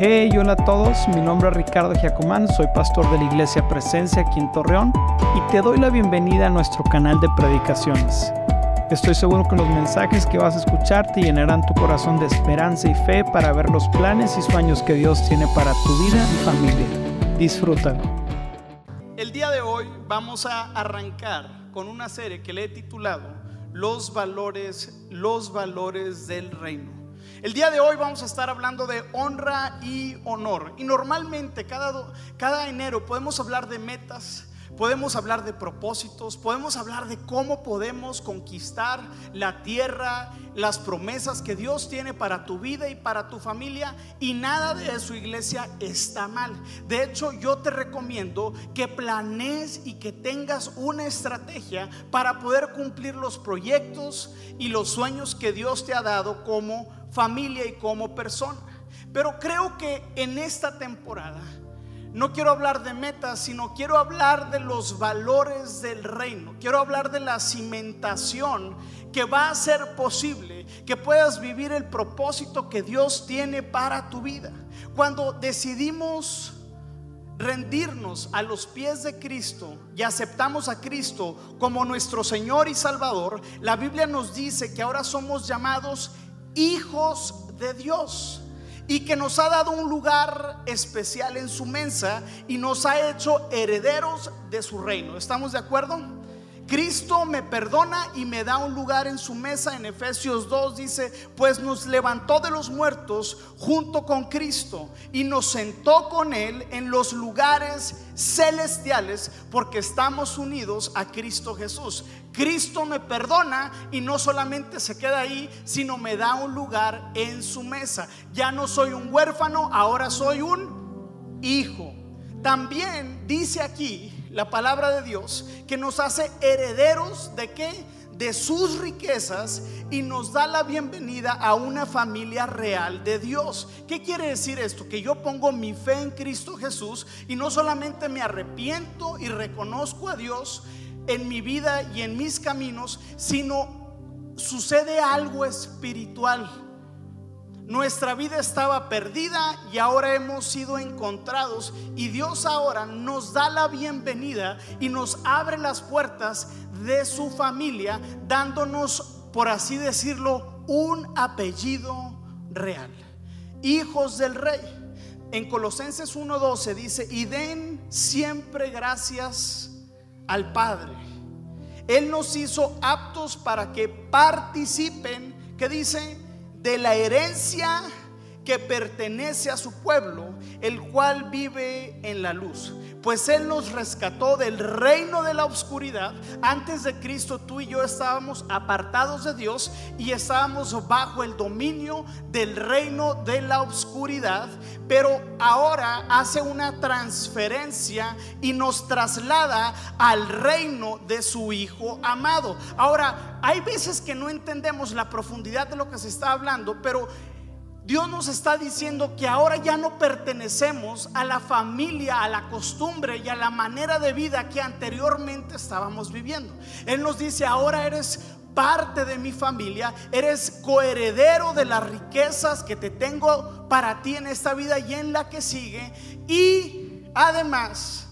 Hey, hola a todos, mi nombre es Ricardo Giacomán, soy pastor de la Iglesia Presencia aquí en Torreón y te doy la bienvenida a nuestro canal de predicaciones. Estoy seguro que los mensajes que vas a escuchar te llenarán tu corazón de esperanza y fe para ver los planes y sueños que Dios tiene para tu vida y familia. Disfrútalo. El día de hoy vamos a arrancar con una serie que le he titulado Los valores, los valores del reino. El día de hoy vamos a estar hablando de honra y honor. Y normalmente cada, cada enero podemos hablar de metas, podemos hablar de propósitos, podemos hablar de cómo podemos conquistar la tierra, las promesas que Dios tiene para tu vida y para tu familia. Y nada de su iglesia está mal. De hecho, yo te recomiendo que planees y que tengas una estrategia para poder cumplir los proyectos y los sueños que Dios te ha dado como familia y como persona. Pero creo que en esta temporada no quiero hablar de metas, sino quiero hablar de los valores del reino. Quiero hablar de la cimentación que va a hacer posible que puedas vivir el propósito que Dios tiene para tu vida. Cuando decidimos rendirnos a los pies de Cristo y aceptamos a Cristo como nuestro Señor y Salvador, la Biblia nos dice que ahora somos llamados hijos de Dios y que nos ha dado un lugar especial en su mesa y nos ha hecho herederos de su reino. ¿Estamos de acuerdo? Cristo me perdona y me da un lugar en su mesa. En Efesios 2 dice, pues nos levantó de los muertos junto con Cristo y nos sentó con Él en los lugares celestiales porque estamos unidos a Cristo Jesús. Cristo me perdona y no solamente se queda ahí, sino me da un lugar en su mesa. Ya no soy un huérfano, ahora soy un hijo. También dice aquí la palabra de Dios, que nos hace herederos de qué? De sus riquezas y nos da la bienvenida a una familia real de Dios. ¿Qué quiere decir esto? Que yo pongo mi fe en Cristo Jesús y no solamente me arrepiento y reconozco a Dios en mi vida y en mis caminos, sino sucede algo espiritual nuestra vida estaba perdida y ahora hemos sido encontrados y Dios ahora nos da la bienvenida y nos abre las puertas de su familia dándonos, por así decirlo, un apellido real. Hijos del rey. En Colosenses 1:12 dice, y den siempre gracias al Padre. Él nos hizo aptos para que participen, que dice, de la herencia que pertenece a su pueblo, el cual vive en la luz. Pues Él nos rescató del reino de la oscuridad. Antes de Cristo tú y yo estábamos apartados de Dios y estábamos bajo el dominio del reino de la oscuridad. Pero ahora hace una transferencia y nos traslada al reino de su Hijo amado. Ahora, hay veces que no entendemos la profundidad de lo que se está hablando, pero Dios nos está diciendo que ahora ya no pertenecemos a la familia, a la costumbre y a la manera de vida que anteriormente estábamos viviendo. Él nos dice, ahora eres parte de mi familia, eres coheredero de las riquezas que te tengo para ti en esta vida y en la que sigue. Y además,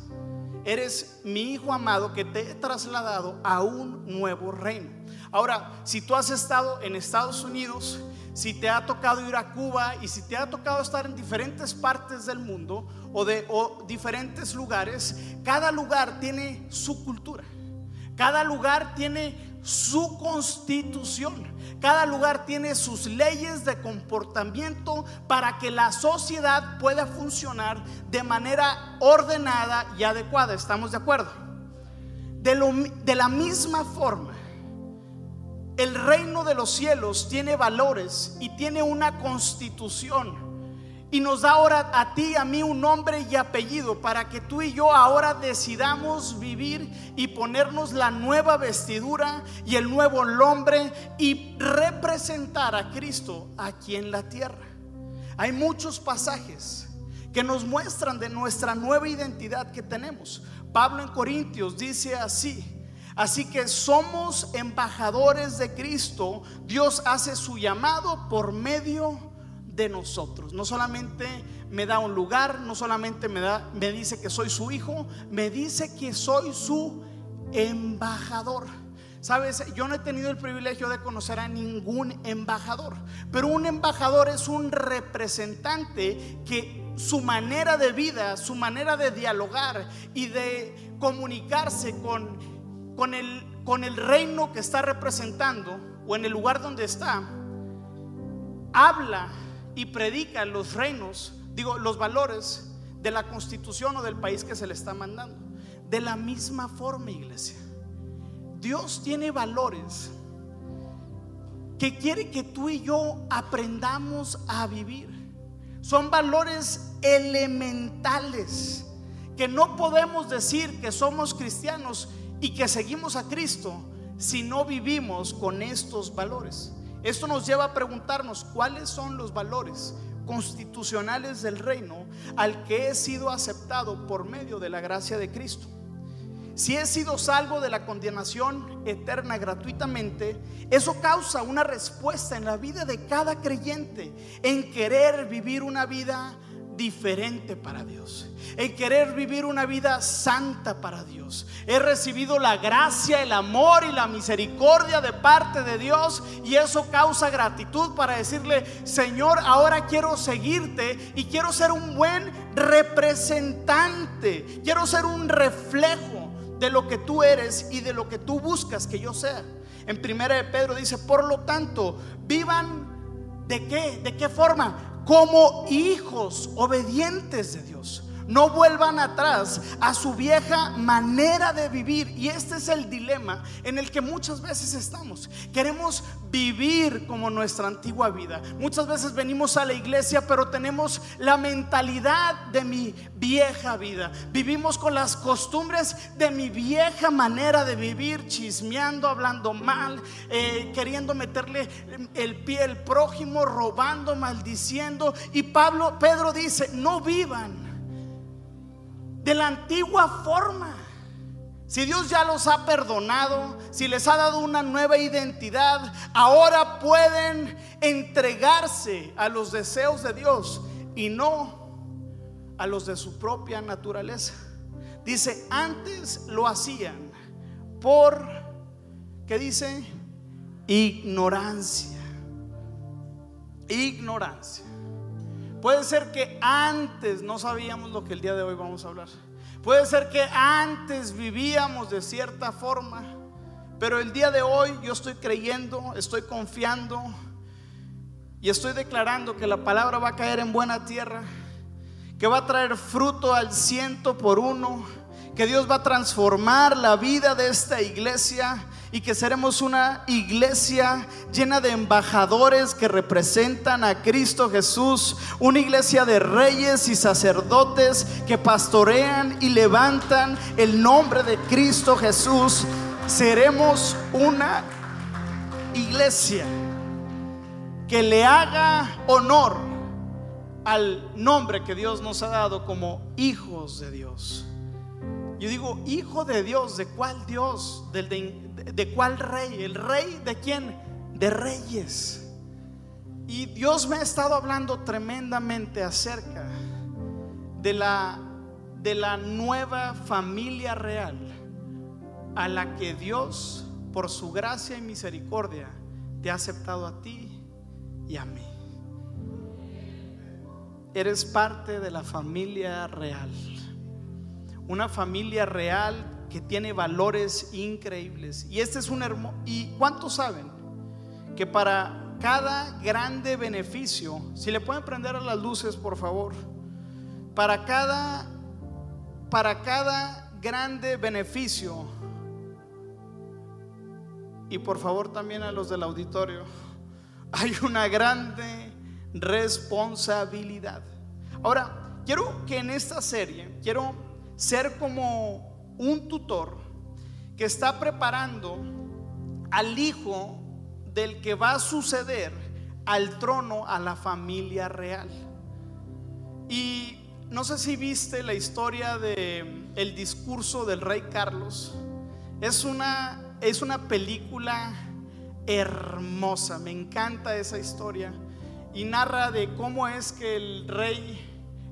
eres mi hijo amado que te he trasladado a un nuevo reino. Ahora, si tú has estado en Estados Unidos, si te ha tocado ir a Cuba y si te ha tocado estar en diferentes partes del mundo o de diferentes lugares, cada lugar tiene su cultura. Cada lugar tiene su constitución. Cada lugar tiene sus leyes de comportamiento para que la sociedad pueda funcionar de manera ordenada y adecuada. ¿Estamos de acuerdo? De, la misma forma el reino de los cielos tiene valores y tiene una constitución. Y nos da ahora a ti a mí un nombre y apellido para que tú y yo ahora decidamos vivir y ponernos la nueva vestidura y el nuevo nombre y representar a Cristo aquí en la tierra. Hay muchos pasajes que nos muestran de nuestra nueva identidad que tenemos. Pablo en Corintios dice así, Así que somos embajadores de Cristo. Dios hace su llamado por medio de nosotros. No solamente me da un lugar, no solamente me, da, me dice que soy su hijo, me dice que soy su embajador. Sabes, yo no he tenido el privilegio de conocer a ningún embajador, pero un embajador es un representante que su manera de vida, su manera de dialogar y de comunicarse con, con, el, con el reino que está representando o en el lugar donde está, habla y predica los reinos, digo, los valores de la constitución o del país que se le está mandando. De la misma forma, iglesia. Dios tiene valores que quiere que tú y yo aprendamos a vivir. Son valores elementales que no podemos decir que somos cristianos y que seguimos a Cristo si no vivimos con estos valores. Esto nos lleva a preguntarnos cuáles son los valores constitucionales del reino al que he sido aceptado por medio de la gracia de Cristo. Si he sido salvo de la condenación eterna gratuitamente, eso causa una respuesta en la vida de cada creyente en querer vivir una vida diferente para Dios, en querer vivir una vida santa para Dios. He recibido la gracia, el amor y la misericordia de parte de Dios y eso causa gratitud para decirle, Señor, ahora quiero seguirte y quiero ser un buen representante, quiero ser un reflejo de lo que tú eres y de lo que tú buscas que yo sea. En primera de Pedro dice, por lo tanto, vivan de qué? ¿De qué forma? Como hijos obedientes de Dios no vuelvan atrás a su vieja manera de vivir. Y este es el dilema en el que muchas veces estamos. Queremos vivir como nuestra antigua vida. Muchas veces venimos a la iglesia, pero tenemos la mentalidad de mi vieja vida. Vivimos con las costumbres de mi vieja manera de vivir, chismeando, hablando mal, eh, queriendo meterle el pie al prójimo, robando, maldiciendo. Y Pablo, Pedro dice, no vivan de la antigua forma. Si Dios ya los ha perdonado, si les ha dado una nueva identidad, ahora pueden entregarse a los deseos de Dios y no a los de su propia naturaleza. Dice, antes lo hacían por, ¿qué dice? Ignorancia. Ignorancia. Puede ser que antes no sabíamos lo que el día de hoy vamos a hablar. Puede ser que antes vivíamos de cierta forma, pero el día de hoy yo estoy creyendo, estoy confiando y estoy declarando que la palabra va a caer en buena tierra, que va a traer fruto al ciento por uno, que Dios va a transformar la vida de esta iglesia y que seremos una iglesia llena de embajadores que representan a Cristo Jesús, una iglesia de reyes y sacerdotes que pastorean y levantan el nombre de Cristo Jesús. Seremos una iglesia que le haga honor al nombre que Dios nos ha dado como hijos de Dios. Yo digo, hijo de Dios, ¿de cuál Dios? ¿Del de, ¿De cuál rey? ¿El rey de quién? De reyes. Y Dios me ha estado hablando tremendamente acerca de la, de la nueva familia real a la que Dios, por su gracia y misericordia, te ha aceptado a ti y a mí. Eres parte de la familia real. Una familia real que tiene valores increíbles. Y este es un hermoso... ¿Y cuántos saben que para cada grande beneficio, si le pueden prender a las luces, por favor, para cada, para cada grande beneficio, y por favor también a los del auditorio, hay una grande responsabilidad. Ahora, quiero que en esta serie, quiero ser como un tutor que está preparando al hijo del que va a suceder al trono a la familia real. Y no sé si viste la historia de el discurso del rey Carlos. Es una es una película hermosa, me encanta esa historia. y narra de cómo es que el rey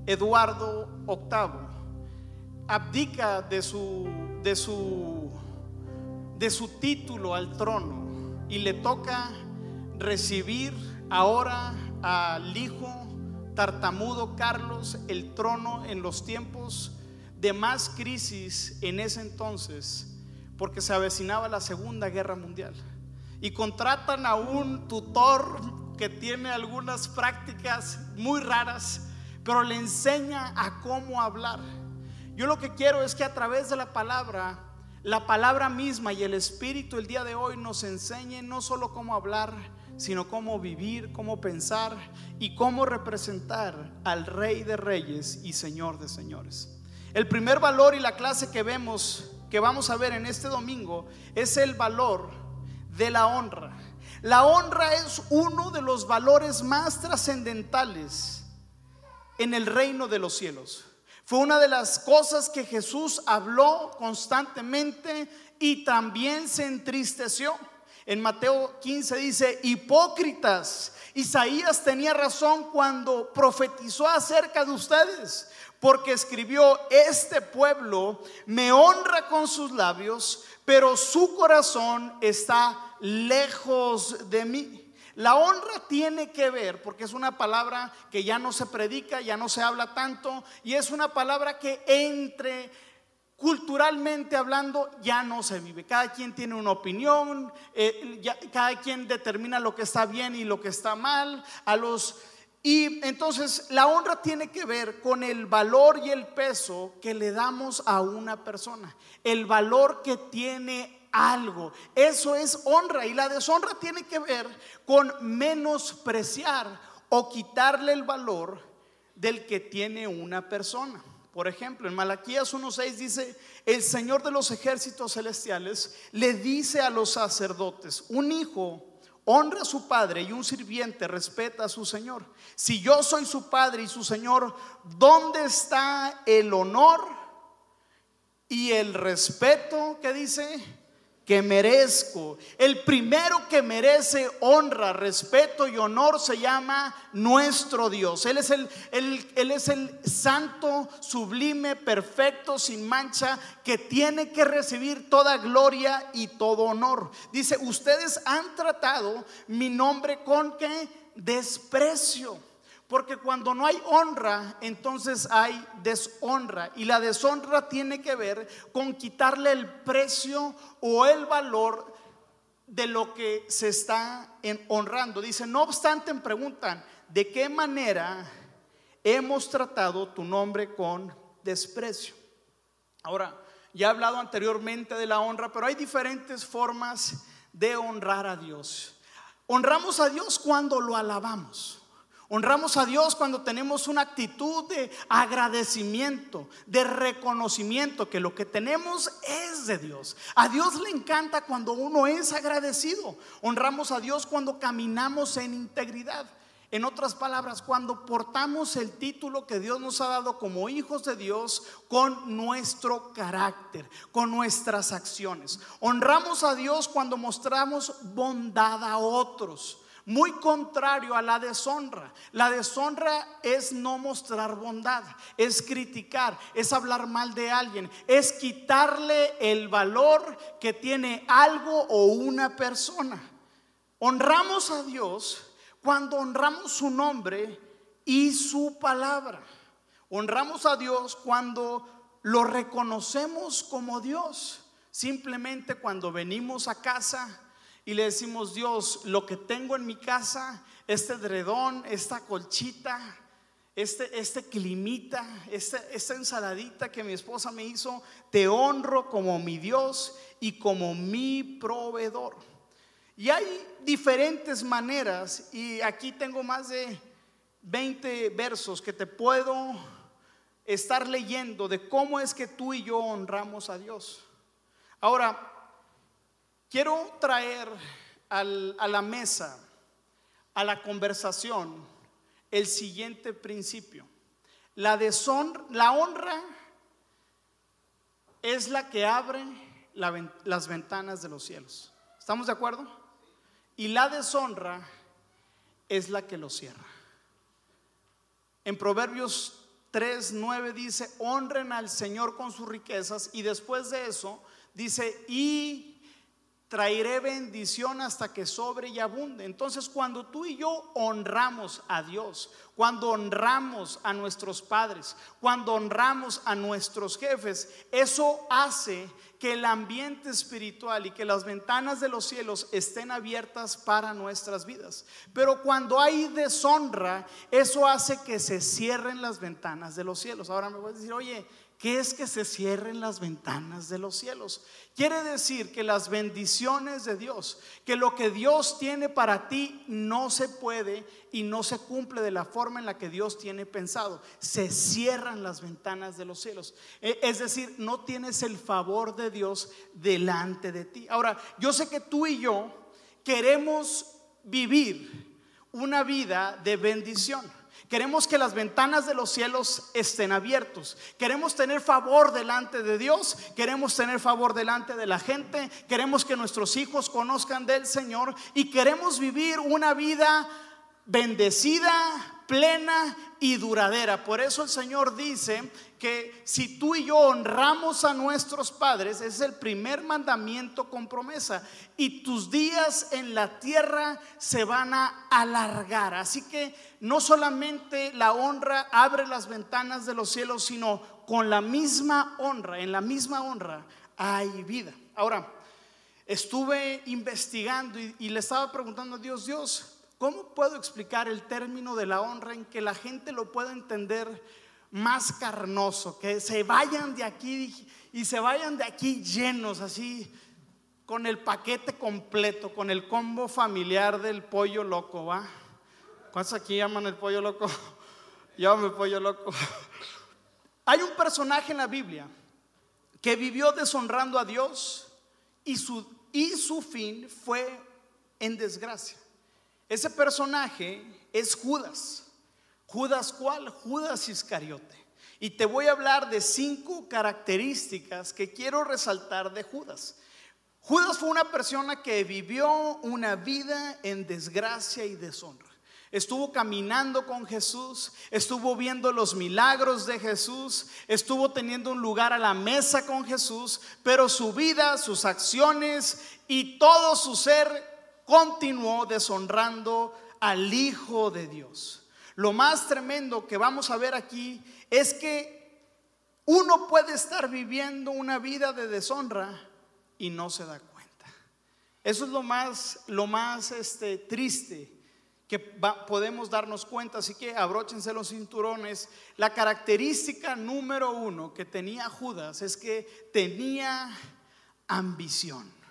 Eduardo VIII abdica de su, de su, de su título al trono y le toca recibir ahora al hijo tartamudo Carlos el trono en los tiempos de más crisis en ese entonces, porque se avecinaba la Segunda Guerra Mundial. Y contratan a un tutor que tiene algunas prácticas muy raras, pero le enseña a cómo hablar. Yo lo que quiero es que a través de la palabra, la palabra misma y el Espíritu el día de hoy nos enseñe no solo cómo hablar, sino cómo vivir, cómo pensar y cómo representar al Rey de Reyes y Señor de Señores. El primer valor y la clase que vemos, que vamos a ver en este domingo, es el valor de la honra. La honra es uno de los valores más trascendentales en el reino de los cielos. Fue una de las cosas que Jesús habló constantemente y también se entristeció. En Mateo 15 dice, hipócritas, Isaías tenía razón cuando profetizó acerca de ustedes porque escribió, este pueblo me honra con sus labios, pero su corazón está lejos de mí. La honra tiene que ver, porque es una palabra que ya no se predica, ya no se habla tanto, y es una palabra que entre culturalmente hablando ya no se vive. Cada quien tiene una opinión, eh, cada quien determina lo que está bien y lo que está mal. A los y entonces la honra tiene que ver con el valor y el peso que le damos a una persona, el valor que tiene algo. Eso es honra y la deshonra tiene que ver con menospreciar o quitarle el valor del que tiene una persona. Por ejemplo, en Malaquías 1.6 dice, el Señor de los ejércitos celestiales le dice a los sacerdotes, un hijo honra a su padre y un sirviente respeta a su señor. Si yo soy su padre y su señor, ¿dónde está el honor y el respeto que dice? Que merezco. El primero que merece honra, respeto y honor se llama nuestro Dios. Él es el, él es el santo, sublime, perfecto, sin mancha, que tiene que recibir toda gloria y todo honor. Dice, ustedes han tratado mi nombre con qué? Desprecio. Porque cuando no hay honra, entonces hay deshonra. Y la deshonra tiene que ver con quitarle el precio o el valor de lo que se está honrando. Dice, no obstante, preguntan, ¿de qué manera hemos tratado tu nombre con desprecio? Ahora, ya he hablado anteriormente de la honra, pero hay diferentes formas de honrar a Dios. Honramos a Dios cuando lo alabamos. Honramos a Dios cuando tenemos una actitud de agradecimiento, de reconocimiento, que lo que tenemos es de Dios. A Dios le encanta cuando uno es agradecido. Honramos a Dios cuando caminamos en integridad. En otras palabras, cuando portamos el título que Dios nos ha dado como hijos de Dios con nuestro carácter, con nuestras acciones. Honramos a Dios cuando mostramos bondad a otros muy contrario a la deshonra. La deshonra es no mostrar bondad, es criticar, es hablar mal de alguien, es quitarle el valor que tiene algo o una persona. Honramos a Dios cuando honramos su nombre y su palabra. Honramos a Dios cuando lo reconocemos como Dios. Simplemente cuando venimos a casa y le decimos, Dios, lo que tengo en mi casa, este dredón, esta colchita, este, este climita, esta, esta ensaladita que mi esposa me hizo, te honro como mi Dios y como mi proveedor. Y hay diferentes maneras, y aquí tengo más de 20 versos que te puedo estar leyendo de cómo es que tú y yo honramos a Dios. Ahora, Quiero traer a la mesa, a la conversación, el siguiente principio. La, honra es la que abre las ventanas de los cielos. ¿Estamos de acuerdo? Y la deshonra es la que lo cierra. En Proverbios 3, 9 dice, honren al Señor con sus riquezas y después de eso dice, y traeré bendición hasta que sobre y abunde. Entonces, cuando tú y yo honramos a Dios, cuando honramos a nuestros padres, cuando honramos a nuestros jefes, eso hace que el ambiente espiritual y que las ventanas de los cielos estén abiertas para nuestras vidas. Pero cuando hay deshonra, eso hace que se cierren las ventanas de los cielos. Ahora me voy a decir, oye, ¿Qué es que se cierren las ventanas de los cielos? Quiere decir que las bendiciones de Dios, que lo que Dios tiene para ti no se puede y no se cumple de la forma en la que Dios tiene pensado. Se cierran las ventanas de los cielos. E, es decir, no tienes el favor de Dios delante de ti. Ahora, yo sé que tú y yo queremos vivir una vida de bendición. Queremos que las ventanas de los cielos estén abiertos. Queremos tener favor delante de Dios. Queremos tener favor delante de la gente. Queremos que nuestros hijos conozcan del Señor. Y queremos vivir una vida bendecida, plena y duradera. Por eso el Señor dice que si tú y yo honramos a nuestros padres, es el primer mandamiento con promesa, y tus días en la tierra se van a alargar. Así que no solamente la honra abre las ventanas de los cielos, sino con la misma honra, en la misma honra hay vida. Ahora, estuve investigando y, y le estaba preguntando a Dios, Dios, ¿cómo puedo explicar el término de la honra en que la gente lo pueda entender? más carnoso, que se vayan de aquí y se vayan de aquí llenos, así, con el paquete completo, con el combo familiar del pollo loco, ¿va? ¿Cuántos aquí llaman el pollo loco? Llámame pollo loco. Hay un personaje en la Biblia que vivió deshonrando a Dios y su, y su fin fue en desgracia. Ese personaje es Judas. Judas cuál? Judas Iscariote. Y te voy a hablar de cinco características que quiero resaltar de Judas. Judas fue una persona que vivió una vida en desgracia y deshonra. Estuvo caminando con Jesús, estuvo viendo los milagros de Jesús, estuvo teniendo un lugar a la mesa con Jesús, pero su vida, sus acciones y todo su ser continuó deshonrando al Hijo de Dios. Lo más tremendo que vamos a ver aquí es que uno puede estar viviendo una vida de deshonra y no se da cuenta. Eso es lo más, lo más este, triste que podemos darnos cuenta. Así que abróchense los cinturones. La característica número uno que tenía Judas es que tenía ambición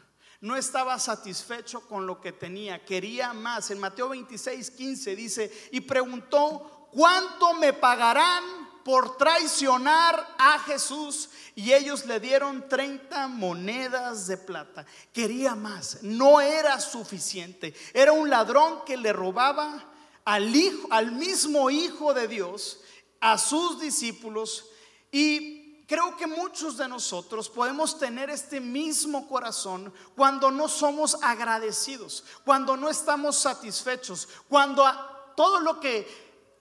no estaba satisfecho con lo que tenía, quería más. En Mateo 26, 15 dice, y preguntó, ¿cuánto me pagarán por traicionar a Jesús? Y ellos le dieron 30 monedas de plata. Quería más, no era suficiente. Era un ladrón que le robaba al hijo, al mismo hijo de Dios, a sus discípulos y creo que muchos de nosotros podemos tener este mismo corazón cuando no somos agradecidos, cuando no estamos satisfechos, cuando a todo lo que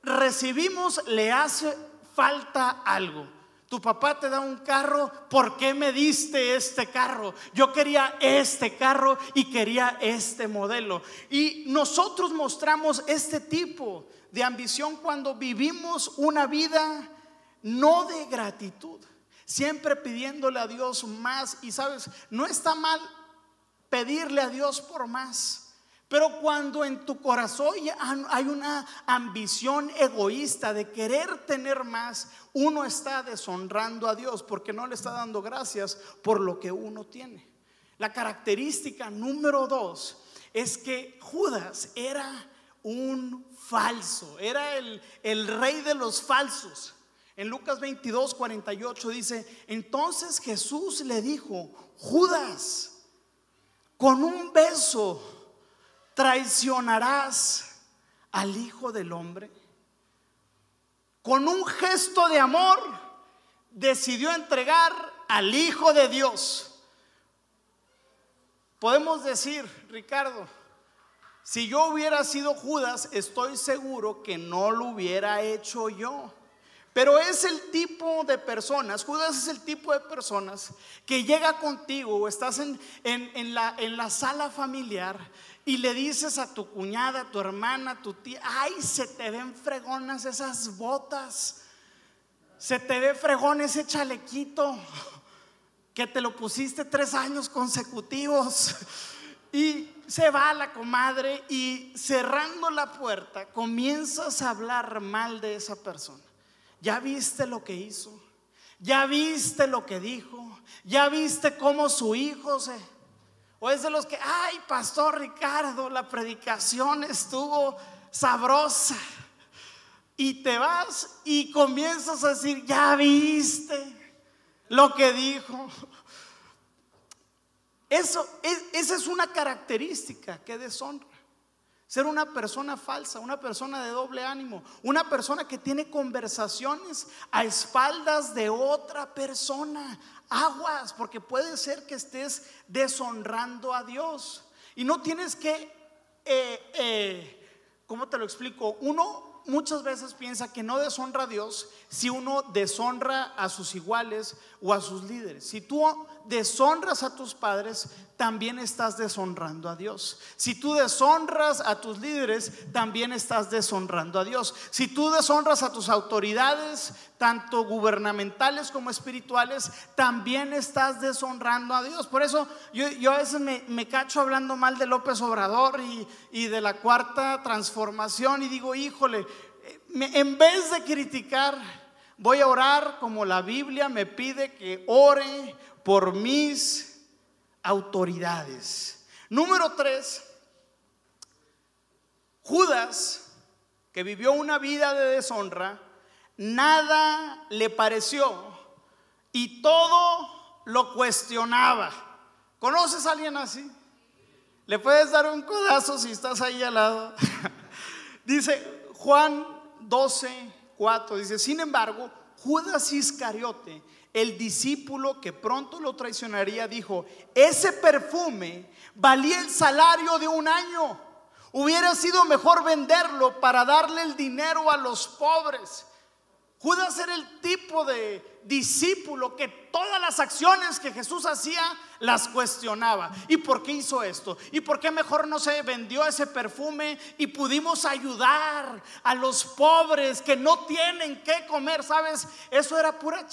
recibimos le hace falta algo. Tu papá te da un carro, ¿por qué me diste este carro? Yo quería este carro y quería este modelo. Y nosotros mostramos este tipo de ambición cuando vivimos una vida no de gratitud siempre pidiéndole a Dios más. Y sabes, no está mal pedirle a Dios por más. Pero cuando en tu corazón hay una ambición egoísta de querer tener más, uno está deshonrando a Dios porque no le está dando gracias por lo que uno tiene. La característica número dos es que Judas era un falso, era el, el rey de los falsos. En Lucas 22, 48 dice, entonces Jesús le dijo, Judas, con un beso traicionarás al Hijo del Hombre. Con un gesto de amor decidió entregar al Hijo de Dios. Podemos decir, Ricardo, Si yo hubiera sido Judas, estoy seguro que no lo hubiera hecho yo. Pero es el tipo de personas, Judas es el tipo de personas que llega contigo o estás en, la, en la sala familiar y le dices a tu cuñada, a tu hermana, a tu tía, ay, se te ven fregonas esas botas, se te ve fregón ese chalequito que te lo pusiste tres años consecutivos. Y se va la comadre y cerrando la puerta comienzas a hablar mal de esa persona. ¿Ya viste lo que hizo? ¿Ya viste lo que dijo? ¿Ya viste cómo su hijo se... O es de los que, ay, Pastor Ricardo, la predicación estuvo sabrosa. Y te vas y comienzas a decir, ¿ya viste lo que dijo? Eso, esa es una característica que deshonra. Ser una persona falsa, una persona de doble ánimo, una persona que tiene conversaciones a espaldas de otra persona. Aguas, porque puede ser que estés deshonrando a Dios. Y no tienes que, eh, eh, ¿cómo te lo explico? Uno muchas veces piensa que no deshonra a Dios si uno deshonra a sus iguales o a sus líderes. Si tú deshonras a tus padres, también estás deshonrando a Dios. Si tú deshonras a tus líderes, también estás deshonrando a Dios. Si tú deshonras a tus autoridades, tanto gubernamentales como espirituales, también estás deshonrando a Dios. Por eso yo, a veces me, cacho hablando mal de López Obrador y, de la cuarta transformación y digo, híjole, en vez de criticar, voy a orar como la Biblia me pide que ore por mis autoridades. Número tres, Judas, que vivió una vida de deshonra, nada le pareció y todo lo cuestionaba. ¿Conoces a alguien así? ¿Le puedes dar un codazo si estás ahí al lado? Dice Juan 12, 4, dice, sin embargo, Judas Iscariote, el discípulo que pronto lo traicionaría, dijo, ese perfume valía el salario de un año. Hubiera sido mejor venderlo para darle el dinero a los pobres. Judas era el tipo de discípulo que todas las acciones que Jesús hacía las cuestionaba. ¿Y por qué hizo esto? ¿Y por qué mejor no se vendió ese perfume y pudimos ayudar a los pobres que no tienen que comer? ¿Sabes? Eso era pura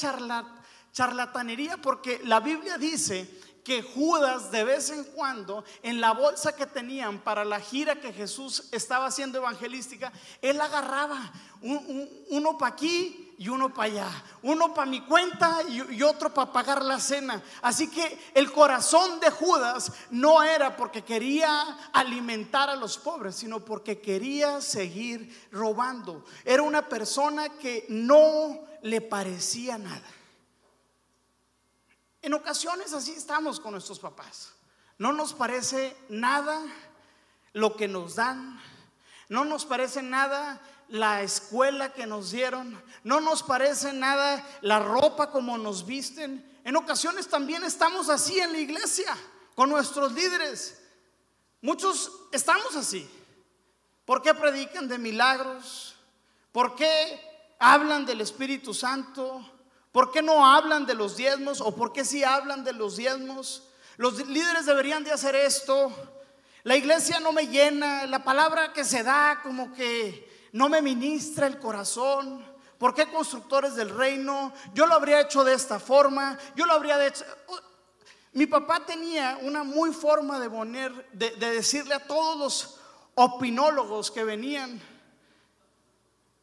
charlatanería porque la Biblia dice que Judas de vez en cuando en la bolsa que tenían para la gira que Jesús estaba haciendo evangelística, él agarraba uno para aquí y uno para allá, uno para mi cuenta y, otro para pagar la cena. Así que el corazón de Judas no era porque quería alimentar a los pobres, sino porque quería seguir robando. Era una persona que no le parecía nada. En ocasiones así estamos con nuestros papás. No nos parece nada lo que nos dan. No nos parece nada la escuela que nos dieron. No nos parece nada la ropa como nos visten. En ocasiones también estamos así en la iglesia con nuestros líderes. Muchos estamos así. ¿Por qué predican de milagros? ¿Por qué hablan del Espíritu Santo? ¿Por qué no hablan de los diezmos? ¿O por qué sí hablan de los diezmos? Los líderes deberían de hacer esto. La iglesia no me llena, la palabra que se da como que no me ministra el corazón. ¿Por qué constructores del reino? Yo lo habría hecho de esta forma, yo lo habría hecho... Mi papá tenía una muy forma de poner, de decirle a todos los opinólogos que venían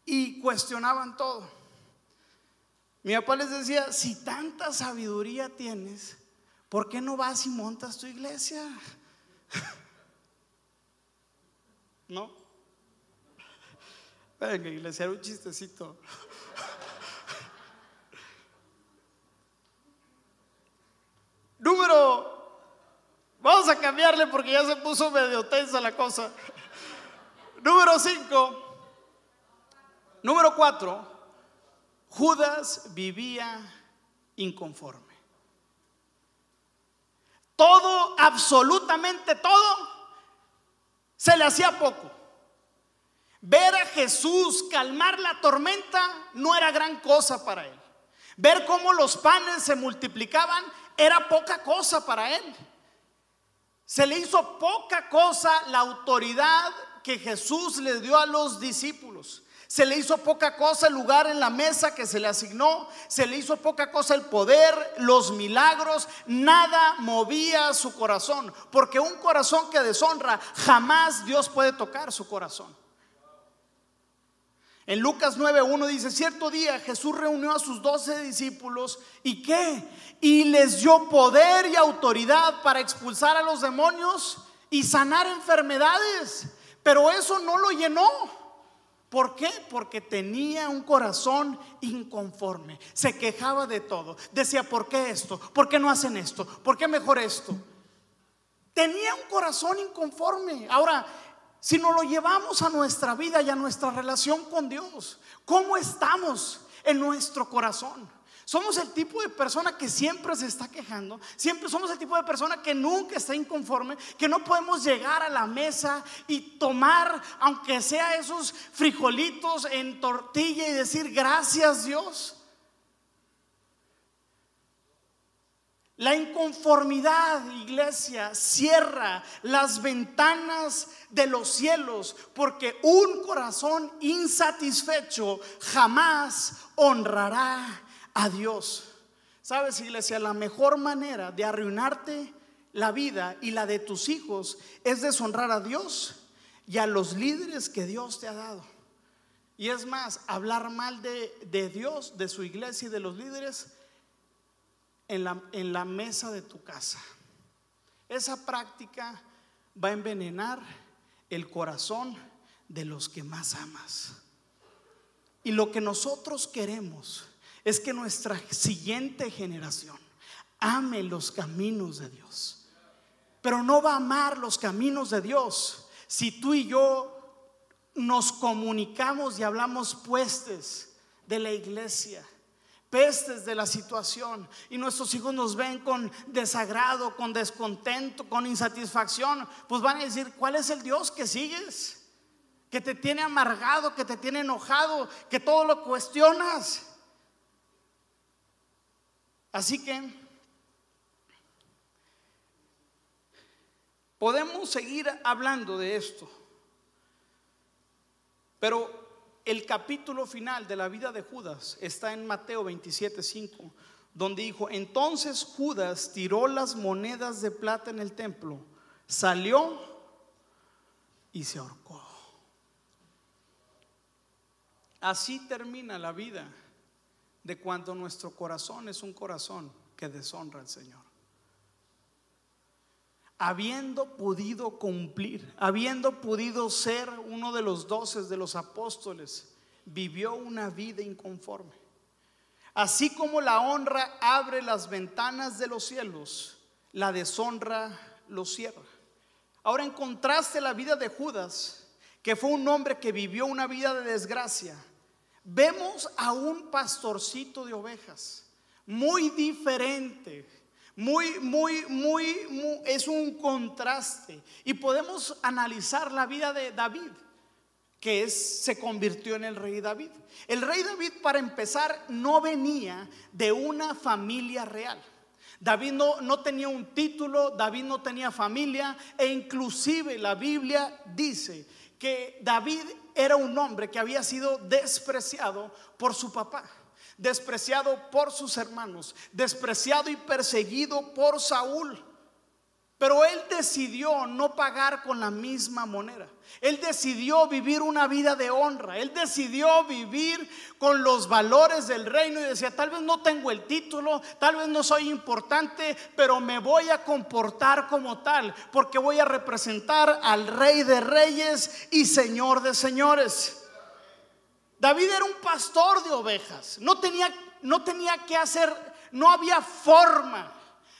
y cuestionaban todo. Mi papá les decía, si tanta sabiduría tienes, ¿por qué no vas y montas tu iglesia? ¿No? Venga, iglesia, era un chistecito. Número, vamos a cambiarle porque ya se puso medio tensa la cosa. Número 5. Número 4. Judas vivía inconforme. Todo, absolutamente todo, se le hacía poco. Ver a Jesús calmar la tormenta no era gran cosa para él. Ver cómo los panes se multiplicaban era poca cosa para él. Se le hizo poca cosa la autoridad que Jesús le dio a los discípulos. Se le hizo poca cosa el lugar en la mesa que se le asignó, se le hizo poca cosa el poder, los milagros, nada movía su corazón, porque un corazón que deshonra, jamás Dios puede tocar su corazón. En Lucas 9.1 dice, cierto día Jesús reunió a sus doce discípulos y qué? Y les dio poder y autoridad para expulsar a los demonios y sanar enfermedades. Pero eso no lo llenó. ¿Por qué? Porque tenía un corazón inconforme. Se quejaba de todo. Decía, ¿por qué esto? ¿Por qué no hacen esto? ¿Por qué mejor esto? Tenía un corazón inconforme. Ahora, si nos lo llevamos a nuestra vida y a nuestra relación con Dios, ¿cómo estamos en nuestro corazón? Somos el tipo de persona que siempre se está quejando, siempre somos el tipo de persona que nunca está inconforme, que no podemos llegar a la mesa y tomar, aunque sea esos frijolitos en tortilla y decir gracias Dios. La inconformidad, iglesia, cierra las ventanas de los cielos porque un corazón insatisfecho jamás honrará a Dios. Sabes, iglesia, la mejor manera de arruinarte la vida y la de tus hijos es deshonrar a Dios y a los líderes que Dios te ha dado. Y es más, hablar mal de, de Dios, de su iglesia y de los líderes en la, en la mesa de tu casa. Esa práctica va a envenenar el corazón de los que más amas. Y lo que nosotros queremos es que nuestra siguiente generación ame los caminos de Dios. Pero no va a amar los caminos de Dios si tú y yo nos comunicamos y hablamos puestes de la iglesia, pestes de la situación y nuestros hijos nos ven con desagrado, con descontento, con insatisfacción, pues van a decir, ¿cuál es el Dios que sigues? Que te tiene amargado, que te tiene enojado, que todo lo cuestionas. Así que podemos seguir hablando de esto, pero el capítulo final de la vida de Judas está en Mateo 27:5, donde dijo, entonces Judas tiró las monedas de plata en el templo, salió y se ahorcó. Así termina la vida de cuando nuestro corazón es un corazón que deshonra al Señor. Habiendo podido cumplir, habiendo podido ser uno de los doces de los apóstoles, vivió una vida inconforme. Así como la honra abre las ventanas de los cielos, la deshonra los cierra. Ahora en contraste la vida de Judas, que fue un hombre que vivió una vida de desgracia, vemos a un pastorcito de ovejas, muy diferente, muy, muy, muy, es un contraste. Y podemos analizar la vida de David, que se convirtió en el rey David. El rey David, para empezar, no venía de una familia real. David no, no, tenía un título, David no tenía familia e inclusive la Biblia dice que David era un hombre que había sido despreciado por su papá, despreciado por sus hermanos, despreciado y perseguido por Saúl. Pero él decidió no pagar con la misma moneda. Él decidió vivir una vida de honra. Él decidió vivir con los valores del reino y decía, tal vez no tengo el título, tal vez no soy importante, pero me voy a comportar como tal, porque voy a representar al rey de reyes y señor de señores. David era un pastor de ovejas. No tenía, no tenía que hacer, no había forma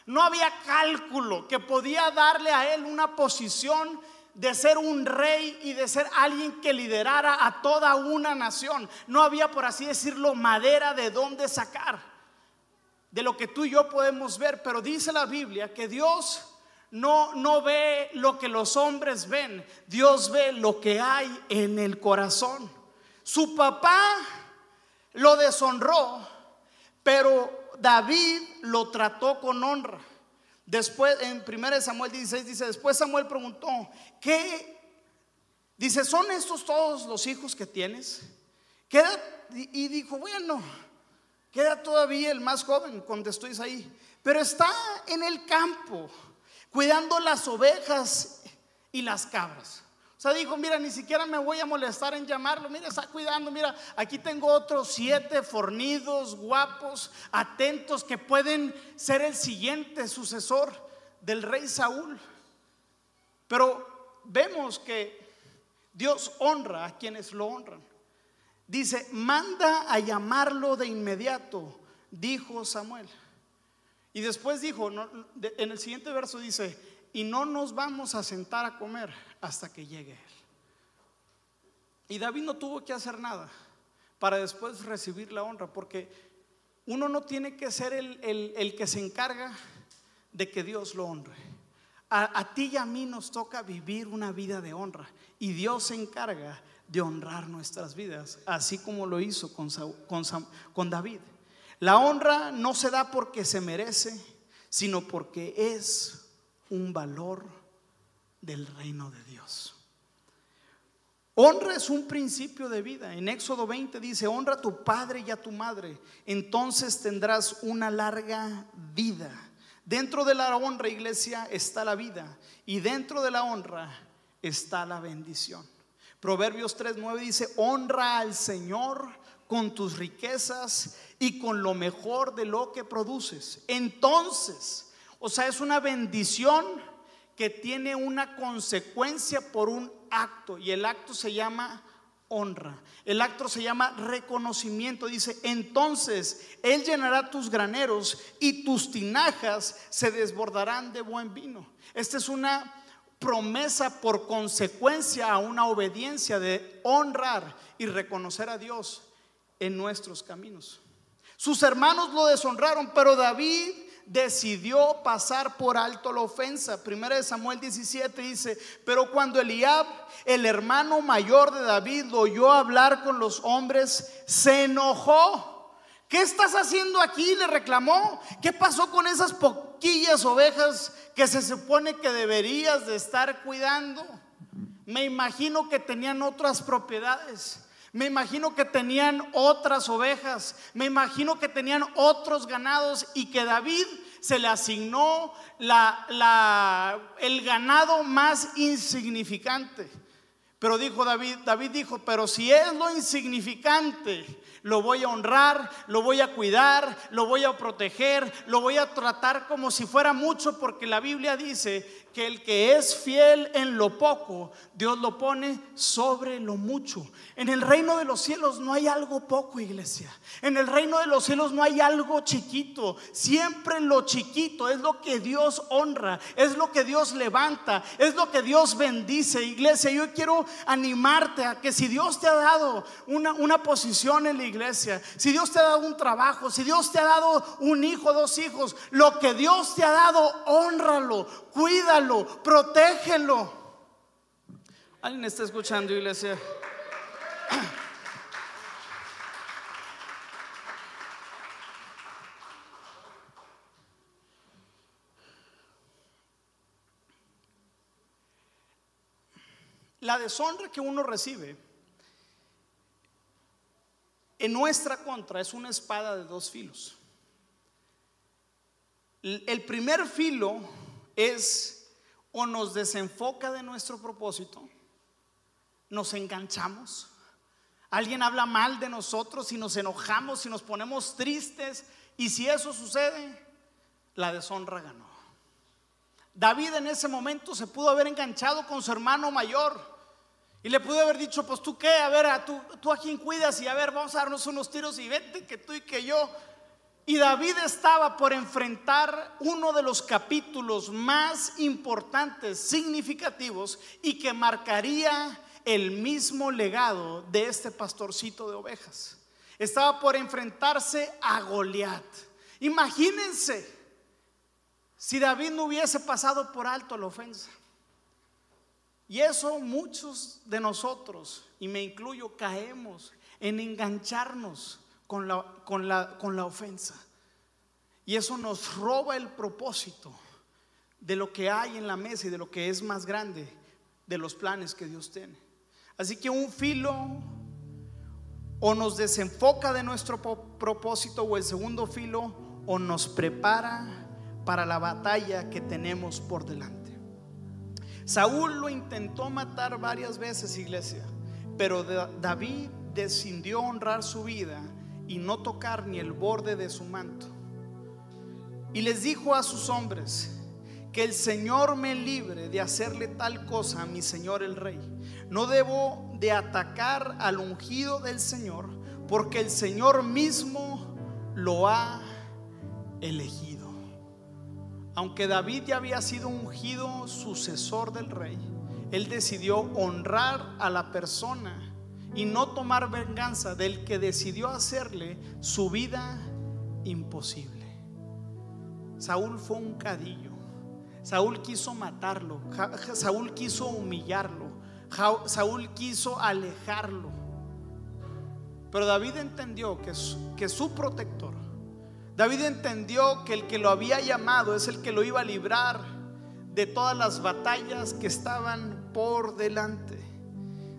no había cálculo que podía darle a él una posición de ser un rey y de ser alguien que liderara a toda una nación. No había, por así decirlo, madera de dónde sacar de lo que tú y yo podemos ver. Pero dice la Biblia que Dios no, no ve lo que los hombres ven, Dios ve lo que hay en el corazón. Su papá lo deshonró, pero David lo trató con honra. Después, en 1 Samuel 16 dice, después Samuel preguntó, ¿qué? Dice, ¿son estos todos los hijos que tienes? Queda, y dijo, bueno, queda todavía el más joven, contestó Isaí, pero está en el campo cuidando las ovejas y las cabras. Dijo, mira, ni siquiera me voy a molestar en llamarlo. Mira, está cuidando. Mira, aquí tengo otros siete fornidos, guapos, atentos, que pueden ser el siguiente sucesor del rey Saúl. Pero vemos que Dios honra a quienes lo honran. Dice, manda a llamarlo de inmediato, dijo Samuel. Y después dijo, en el siguiente verso dice, y no nos vamos a sentar a comer hasta que llegue Él. Y David no tuvo que hacer nada para después recibir la honra, porque uno no tiene que ser el, que se encarga de que Dios lo honre. A, ti y a mí nos toca vivir una vida de honra y Dios se encarga de honrar nuestras vidas, así como lo hizo con, con, con David. La honra no se da porque se merece, sino porque es un valor del reino de Dios. Honra es un principio de vida. En Éxodo 20 dice, honra a tu padre y a tu madre, entonces tendrás una larga vida. Dentro de la honra, iglesia, está la vida y dentro de la honra está la bendición. Proverbios 3:9 dice, honra al Señor con tus riquezas y con lo mejor de lo que produces. Entonces, o sea, es una bendición que tiene una consecuencia por un acto y el acto se llama honra. El acto se llama reconocimiento. Dice, entonces Él llenará tus graneros y tus tinajas se desbordarán de buen vino. Esta es una promesa por consecuencia a una obediencia de honrar y reconocer a Dios en nuestros caminos. Sus hermanos lo deshonraron, pero David decidió pasar por alto la ofensa. Primera de Samuel 17 dice, pero cuando Eliab, el hermano mayor de David, lo oyó hablar con los hombres, se enojó. ¿Qué estás haciendo aquí? Le reclamó. ¿Qué pasó con esas poquillas ovejas que se supone que deberías de estar cuidando? Me imagino que tenían otras propiedades. Me imagino que tenían otras ovejas, me imagino que tenían otros ganados y que David se le asignó el ganado más insignificante. Pero dijo David, David dijo, pero si es lo insignificante, lo voy a honrar, lo voy a cuidar, lo voy a proteger, lo voy a tratar como si fuera mucho, porque la Biblia dice que el que es fiel en lo poco, Dios lo pone sobre lo mucho. En el reino de los cielos no hay algo poco, iglesia. En el reino de los cielos no hay algo chiquito. Siempre lo chiquito es lo que Dios honra, es lo que Dios levanta, es lo que Dios bendice. Iglesia, yo quiero animarte a que si Dios te ha dado una, una posición en la iglesia, si Dios te ha dado un trabajo, si Dios te ha dado un hijo, dos hijos, lo que Dios te ha dado, honralo, cuídalo, protégelo. ¿Alguien está escuchando, iglesia? La deshonra que uno recibe en nuestra contra es una espada de dos filos. El primer filo es o nos desenfoca de nuestro propósito, nos enganchamos, alguien habla mal de nosotros y nos enojamos y nos ponemos tristes y si eso sucede, la deshonra ganó. David en ese momento se pudo haber enganchado con su hermano mayor y le pudo haber dicho, pues tú qué, a ver, a tú, tú a quién cuidas y a ver, vamos a darnos unos tiros y vete que tú y que yo. Y David estaba por enfrentar uno de los capítulos más importantes, significativos y que marcaría el mismo legado de este pastorcito de ovejas. Estaba por enfrentarse a Goliat. Imagínense, si David no hubiese pasado por alto la ofensa. Y eso muchos de nosotros, y me incluyo, caemos en engancharnos con la, con la, con la ofensa. Y eso nos roba el propósito de lo que hay en la mesa y de lo que es más grande de los planes que Dios tiene. Así que un filo o nos desenfoca de nuestro propósito o el segundo filo o nos prepara para la batalla que tenemos por delante. Saúl lo intentó matar varias veces, iglesia, pero David decidió honrar su vida y no tocar ni el borde de su manto. Y les dijo a sus hombres, que el Señor me libre de hacerle tal cosa a mi Señor el Rey. No debo de atacar al ungido del Señor, porque el Señor mismo lo ha elegido. Aunque David ya había sido ungido sucesor del rey, él decidió honrar a la persona y no tomar venganza del que decidió hacerle su vida imposible. Saúl fue un cadillo. Saúl quiso matarlo. Saúl quiso humillarlo. Saúl quiso alejarlo. Pero David entendió que que su protector David entendió que el que lo había llamado es el que lo iba a librar de todas las batallas que estaban por delante.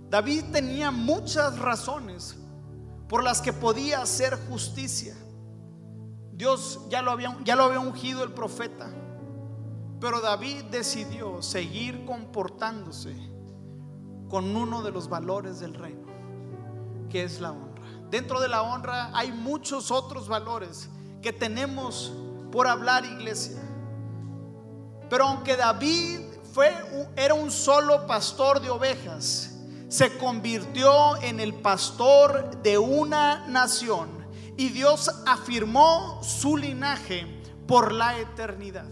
David tenía muchas razones por las que podía hacer justicia. Dios ya lo había, ungido el profeta, pero David decidió seguir comportándose con uno de los valores del reino, que es la honra. Dentro de la honra hay muchos otros valores que tenemos por hablar, iglesia. Pero aunque David fue, era un solo pastor de ovejas, se convirtió en el pastor de una nación y Dios afirmó su linaje por la eternidad.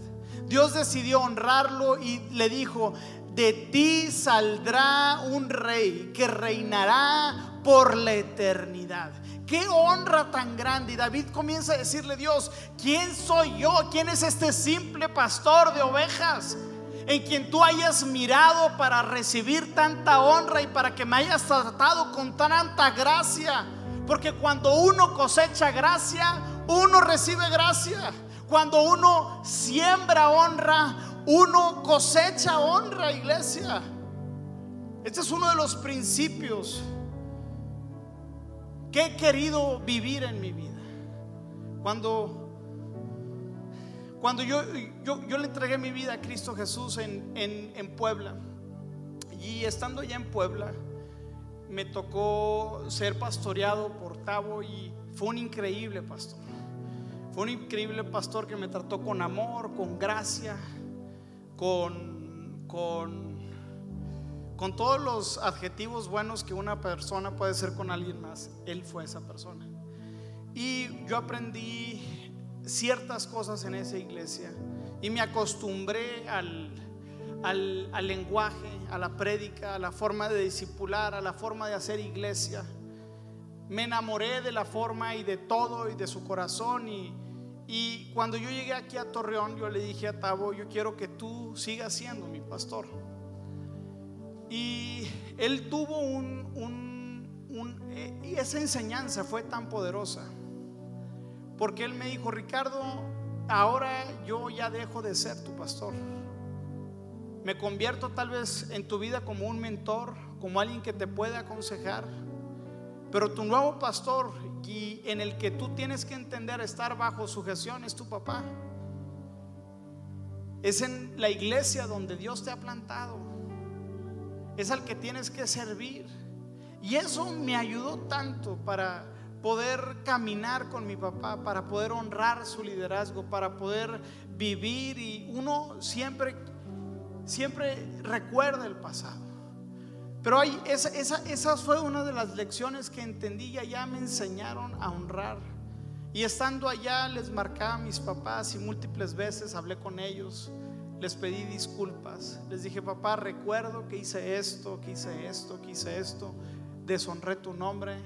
Dios decidió honrarlo y le dijo, de ti saldrá un rey que reinará por la eternidad. Qué honra tan grande. Y David comienza a decirle, Dios, ¿quién soy yo? ¿Quién es este simple pastor de ovejas? En quien tú hayas mirado para recibir tanta honra y para que me hayas tratado con tanta gracia. Porque cuando uno cosecha gracia, uno recibe gracia. Cuando uno siembra honra, uno cosecha honra, iglesia. Este es uno de los principios que he querido vivir en mi vida. Cuando, cuando yo, yo, le entregué mi vida a Cristo Jesús en, en Puebla, y estando ya en Puebla, me tocó ser pastoreado por Tavo y fue un increíble pastor. Fue un increíble pastor que me trató con amor, con gracia, con, con con todos los adjetivos buenos que una persona puede ser con alguien más, él fue esa persona. Y yo aprendí ciertas cosas en esa iglesia y me acostumbré al, al, lenguaje, a la prédica, a la forma de discipular, a la forma de hacer iglesia. Me enamoré de la forma y de todo y de su corazón y, y cuando yo llegué aquí a Torreón, yo le dije a Tabo, yo quiero que tú sigas siendo mi pastor. Y él tuvo un, eh, y esa enseñanza fue tan poderosa, porque él me dijo, Ricardo, ahora yo ya dejo de ser tu pastor. Me convierto tal vez en tu vida como un mentor, como alguien que te puede aconsejar, pero tu nuevo pastor y en el que tú tienes que entender estar bajo sujeción es tu papá. Es en la iglesia donde Dios te ha plantado es al que tienes que servir. Y eso me ayudó tanto para poder caminar con mi papá, para poder honrar su liderazgo, para poder vivir y uno siempre, siempre recuerda el pasado. Pero hay, esa, esa, fue una de las lecciones que entendí y allá me enseñaron a honrar. Y estando allá les marcaba a mis papás y múltiples veces hablé con ellos les pedí disculpas. Les dije, papá, recuerdo que hice esto, que hice esto, que hice esto. Deshonré tu nombre,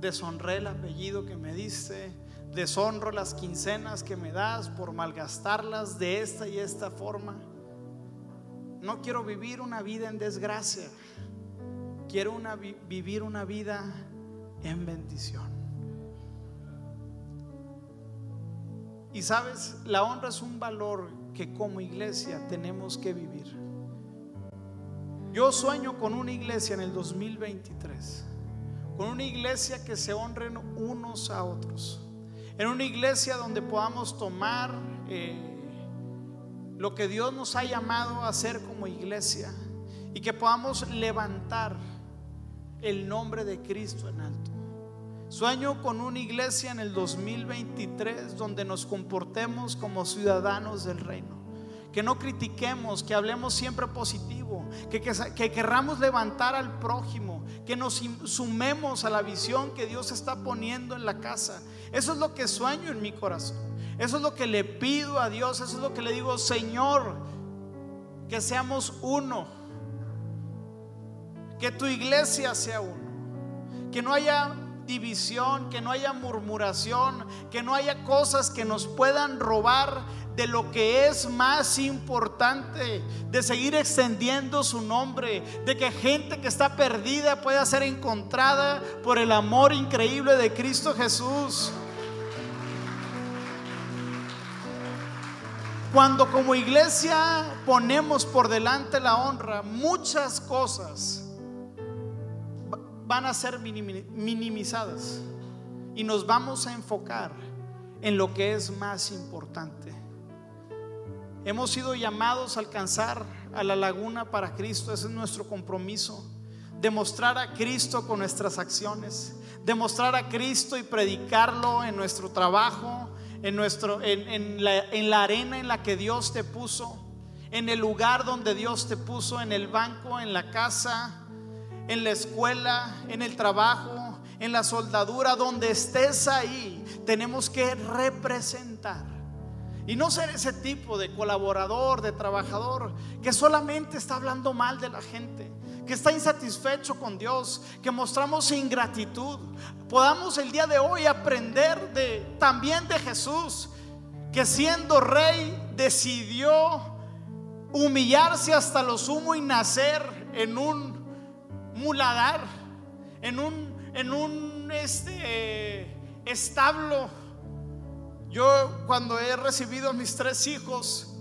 deshonré el apellido que me diste, deshonro las quincenas que me das, por malgastarlas de esta y esta forma. No quiero vivir una vida en desgracia. Quiero una, vivir una vida en bendición. Y sabes, la honra es un valor que como iglesia tenemos que vivir. Yo sueño con una iglesia en el 2023, con una iglesia que se honren unos a otros, en una iglesia donde podamos tomar eh, lo que Dios nos ha llamado a hacer como iglesia y que podamos levantar el nombre de Cristo en alto. Sueño con una iglesia en el 2023 donde nos comportemos como ciudadanos del reino. Que no critiquemos, que hablemos siempre positivo, que, que, querramos levantar al prójimo, que nos sumemos a la visión que Dios está poniendo en la casa. Eso es lo que sueño en mi corazón. Eso es lo que le pido a Dios. Eso es lo que le digo, Señor, que seamos uno. Que tu iglesia sea uno. Que no haya división, que no haya murmuración, que no haya cosas que nos puedan robar de lo que es más importante, de seguir extendiendo su nombre, de que gente que está perdida pueda ser encontrada por el amor increíble de Cristo Jesús. Cuando como iglesia ponemos por delante la honra, muchas cosas van a ser minimizadas y nos vamos a enfocar en lo que es más importante. Hemos sido llamados a alcanzar a la laguna para Cristo, ese es nuestro compromiso. Demostrar a Cristo con nuestras acciones, demostrar a Cristo y predicarlo en nuestro trabajo, en, nuestro, en, en la arena en la que Dios te puso, en el lugar donde Dios te puso, en el banco, en la casa, en la escuela, en el trabajo, en la soldadura, donde estés ahí, tenemos que representar. Y no ser ese tipo de colaborador, de trabajador, que solamente está hablando mal de la gente, que está insatisfecho con Dios, que mostramos ingratitud. Podamos el día de hoy aprender de, también de Jesús, que siendo rey decidió humillarse hasta lo sumo y nacer en un muladar, en un, en un este, establo. Yo cuando he recibido a mis tres hijos,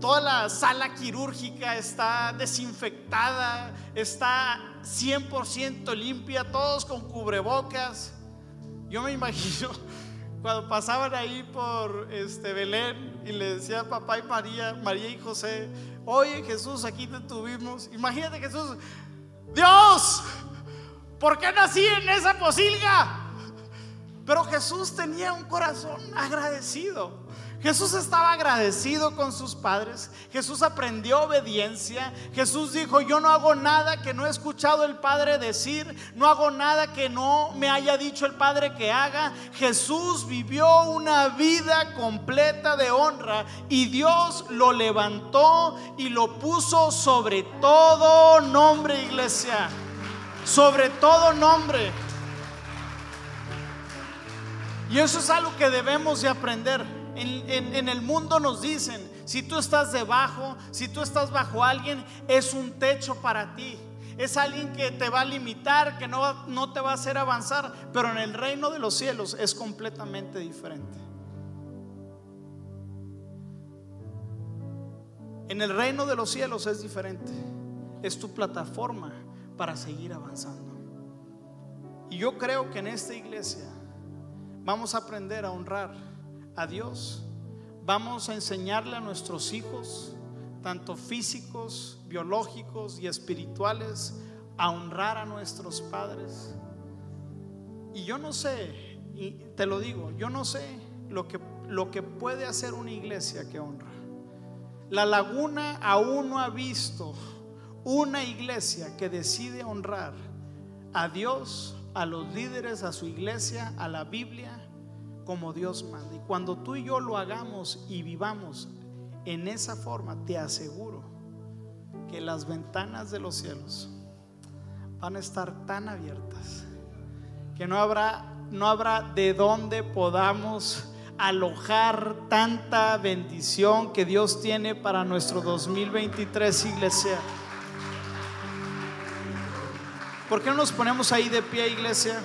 toda la sala quirúrgica está desinfectada, está 100% limpia, todos con cubrebocas. Yo me imagino cuando pasaban ahí por este Belén y le decía papá y María, María y José, oye Jesús, aquí te tuvimos. Imagínate Jesús, Dios, ¿por qué nací en esa posilga? Pero Jesús tenía un corazón agradecido. Jesús estaba agradecido con sus padres. Jesús aprendió obediencia. Jesús dijo, yo no hago nada que no he escuchado el Padre decir. No hago nada que no me haya dicho el Padre que haga. Jesús vivió una vida completa de honra y Dios lo levantó y lo puso sobre todo nombre, iglesia. Sobre todo nombre. Y eso es algo que debemos de aprender. En, el mundo nos dicen, si tú estás debajo, si tú estás bajo alguien, es un techo para ti. Es alguien que te va a limitar, que no, no te va a hacer avanzar. Pero en el reino de los cielos es completamente diferente. En el reino de los cielos es diferente. Es tu plataforma para seguir avanzando. Y yo creo que en esta iglesia vamos a aprender a honrar a Dios. Vamos a enseñarle a nuestros hijos, tanto físicos, biológicos y espirituales, a honrar a nuestros padres. Y yo no sé, y te lo digo, yo no sé lo que, lo que puede hacer una iglesia que honra. La laguna aún no ha visto una iglesia que decide honrar a Dios, a los líderes, a su iglesia, a la Biblia como Dios manda. Y cuando tú y yo lo hagamos y vivamos en esa forma, te aseguro que las ventanas de los cielos van a estar tan abiertas que no habrá no habrá de dónde podamos alojar tanta bendición que Dios tiene para nuestro 2023, iglesia. ¿Por qué no nos ponemos ahí de pie, iglesia?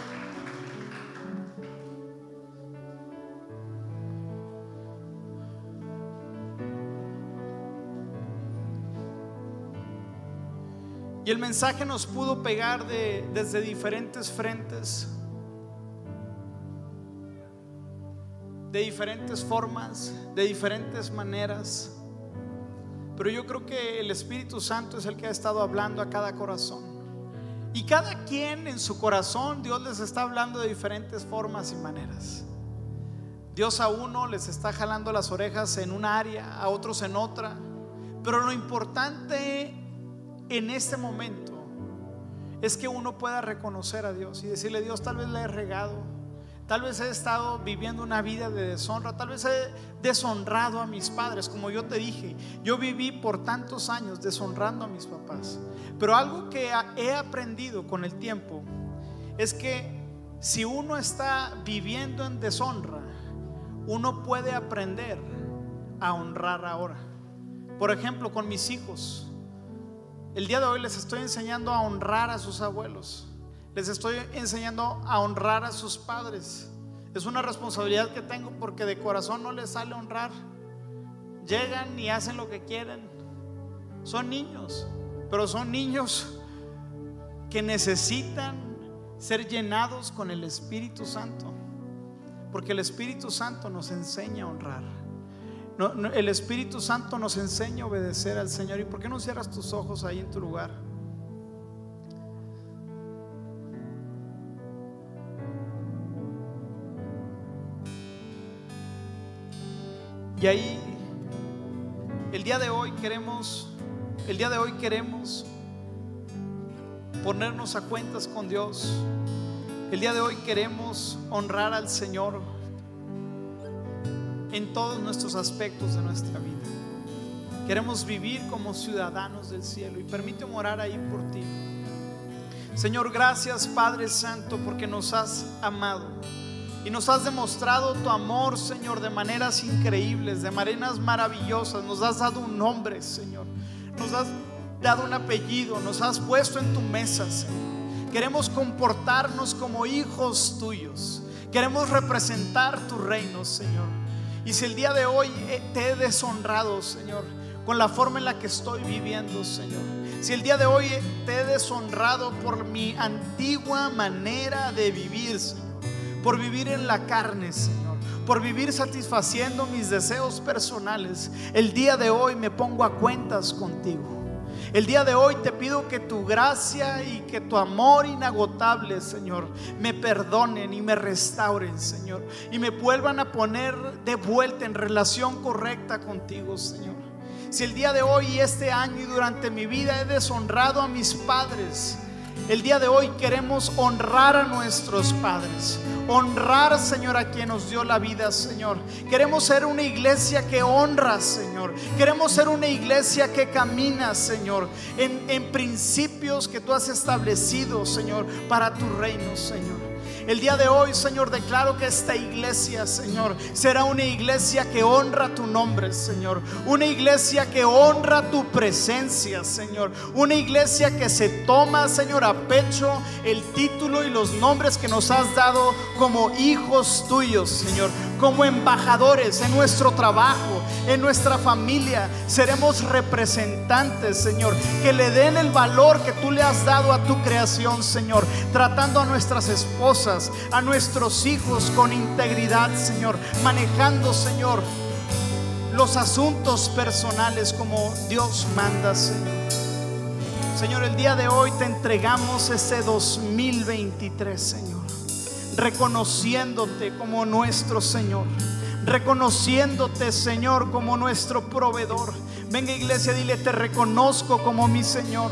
Y el mensaje nos pudo pegar de, desde diferentes frentes, de diferentes formas, de diferentes maneras. Pero yo creo que el Espíritu Santo es el que ha estado hablando a cada corazón. Y cada quien en su corazón, Dios les está hablando de diferentes formas y maneras. Dios a uno les está jalando las orejas en un área, a otros en otra. Pero lo importante en este momento es que uno pueda reconocer a Dios y decirle, Dios, tal vez le he regado, tal vez he estado viviendo una vida de deshonra, tal vez he deshonrado a mis padres, como yo te dije, yo viví por tantos años deshonrando a mis papás. Pero algo que he aprendido con el tiempo es que si uno está viviendo en deshonra, uno puede aprender a honrar ahora. Por ejemplo, con mis hijos. El día de hoy les estoy enseñando a honrar a sus abuelos. Les estoy enseñando a honrar a sus padres. Es una responsabilidad que tengo porque de corazón no les sale honrar. Llegan y hacen lo que quieren. Son niños, pero son niños que necesitan ser llenados con el Espíritu Santo. Porque el Espíritu Santo nos enseña a honrar el Espíritu Santo nos enseña a obedecer al Señor. ¿Y por qué no cierras tus ojos ahí en tu lugar? Y ahí, el día de hoy queremos, el día de hoy queremos ponernos a cuentas con Dios. El día de hoy queremos honrar al Señor en todos nuestros aspectos de nuestra vida. Queremos vivir como ciudadanos del cielo y permite morar ahí por ti. Señor, gracias Padre Santo porque nos has amado y nos has demostrado tu amor, Señor, de maneras increíbles, de maneras maravillosas. Nos has dado un nombre, Señor. Nos has dado un apellido, nos has puesto en tu mesa, Señor. Queremos comportarnos como hijos tuyos. Queremos representar tu reino, Señor. Y si el día de hoy eh, te he deshonrado, Señor, con la forma en la que estoy viviendo, Señor. Si el día de hoy te he deshonrado por mi antigua manera de vivir, Señor. Por vivir en la carne, Señor. Por vivir satisfaciendo mis deseos personales. El día de hoy me pongo a cuentas contigo. El día de hoy te pido que tu gracia y que tu amor inagotable, Señor, me perdonen y me restauren, Señor. Y me vuelvan a poner de vuelta en relación correcta contigo, Señor. Si el día de hoy y este año y durante mi vida he deshonrado a mis padres, el día de hoy queremos honrar a nuestros padres, honrar, Señor, a quien nos dio la vida, Señor. Queremos ser una iglesia que honra, Señor. Queremos ser una iglesia que camina, Señor, en, en principios que tú has establecido, Señor, para tu reino, Señor. El día de hoy, Señor, declaro que esta iglesia, Señor, será una iglesia que honra tu nombre, Señor. Una iglesia que honra tu presencia, Señor. Una iglesia que se toma, Señor, a pecho el título y los nombres que nos has dado como hijos tuyos, Señor. Como embajadores en nuestro trabajo, en nuestra familia. Seremos representantes, Señor, que le den el valor que tú le has dado a tu creación, Señor. Tratando a nuestras esposas a nuestros hijos con integridad, Señor, manejando, Señor, los asuntos personales como Dios manda, Señor. Señor, el día de hoy te entregamos ese 2023, Señor, reconociéndote como nuestro Señor, reconociéndote, Señor, como nuestro proveedor. Venga iglesia, dile, te reconozco como mi Señor.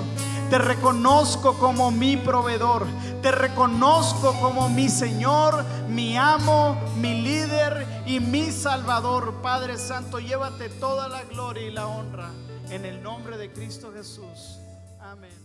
Te reconozco como mi proveedor. Te reconozco como mi Señor, mi amo, mi líder y mi Salvador. Padre Santo, llévate toda la gloria y la honra en el nombre de Cristo Jesús. Amén.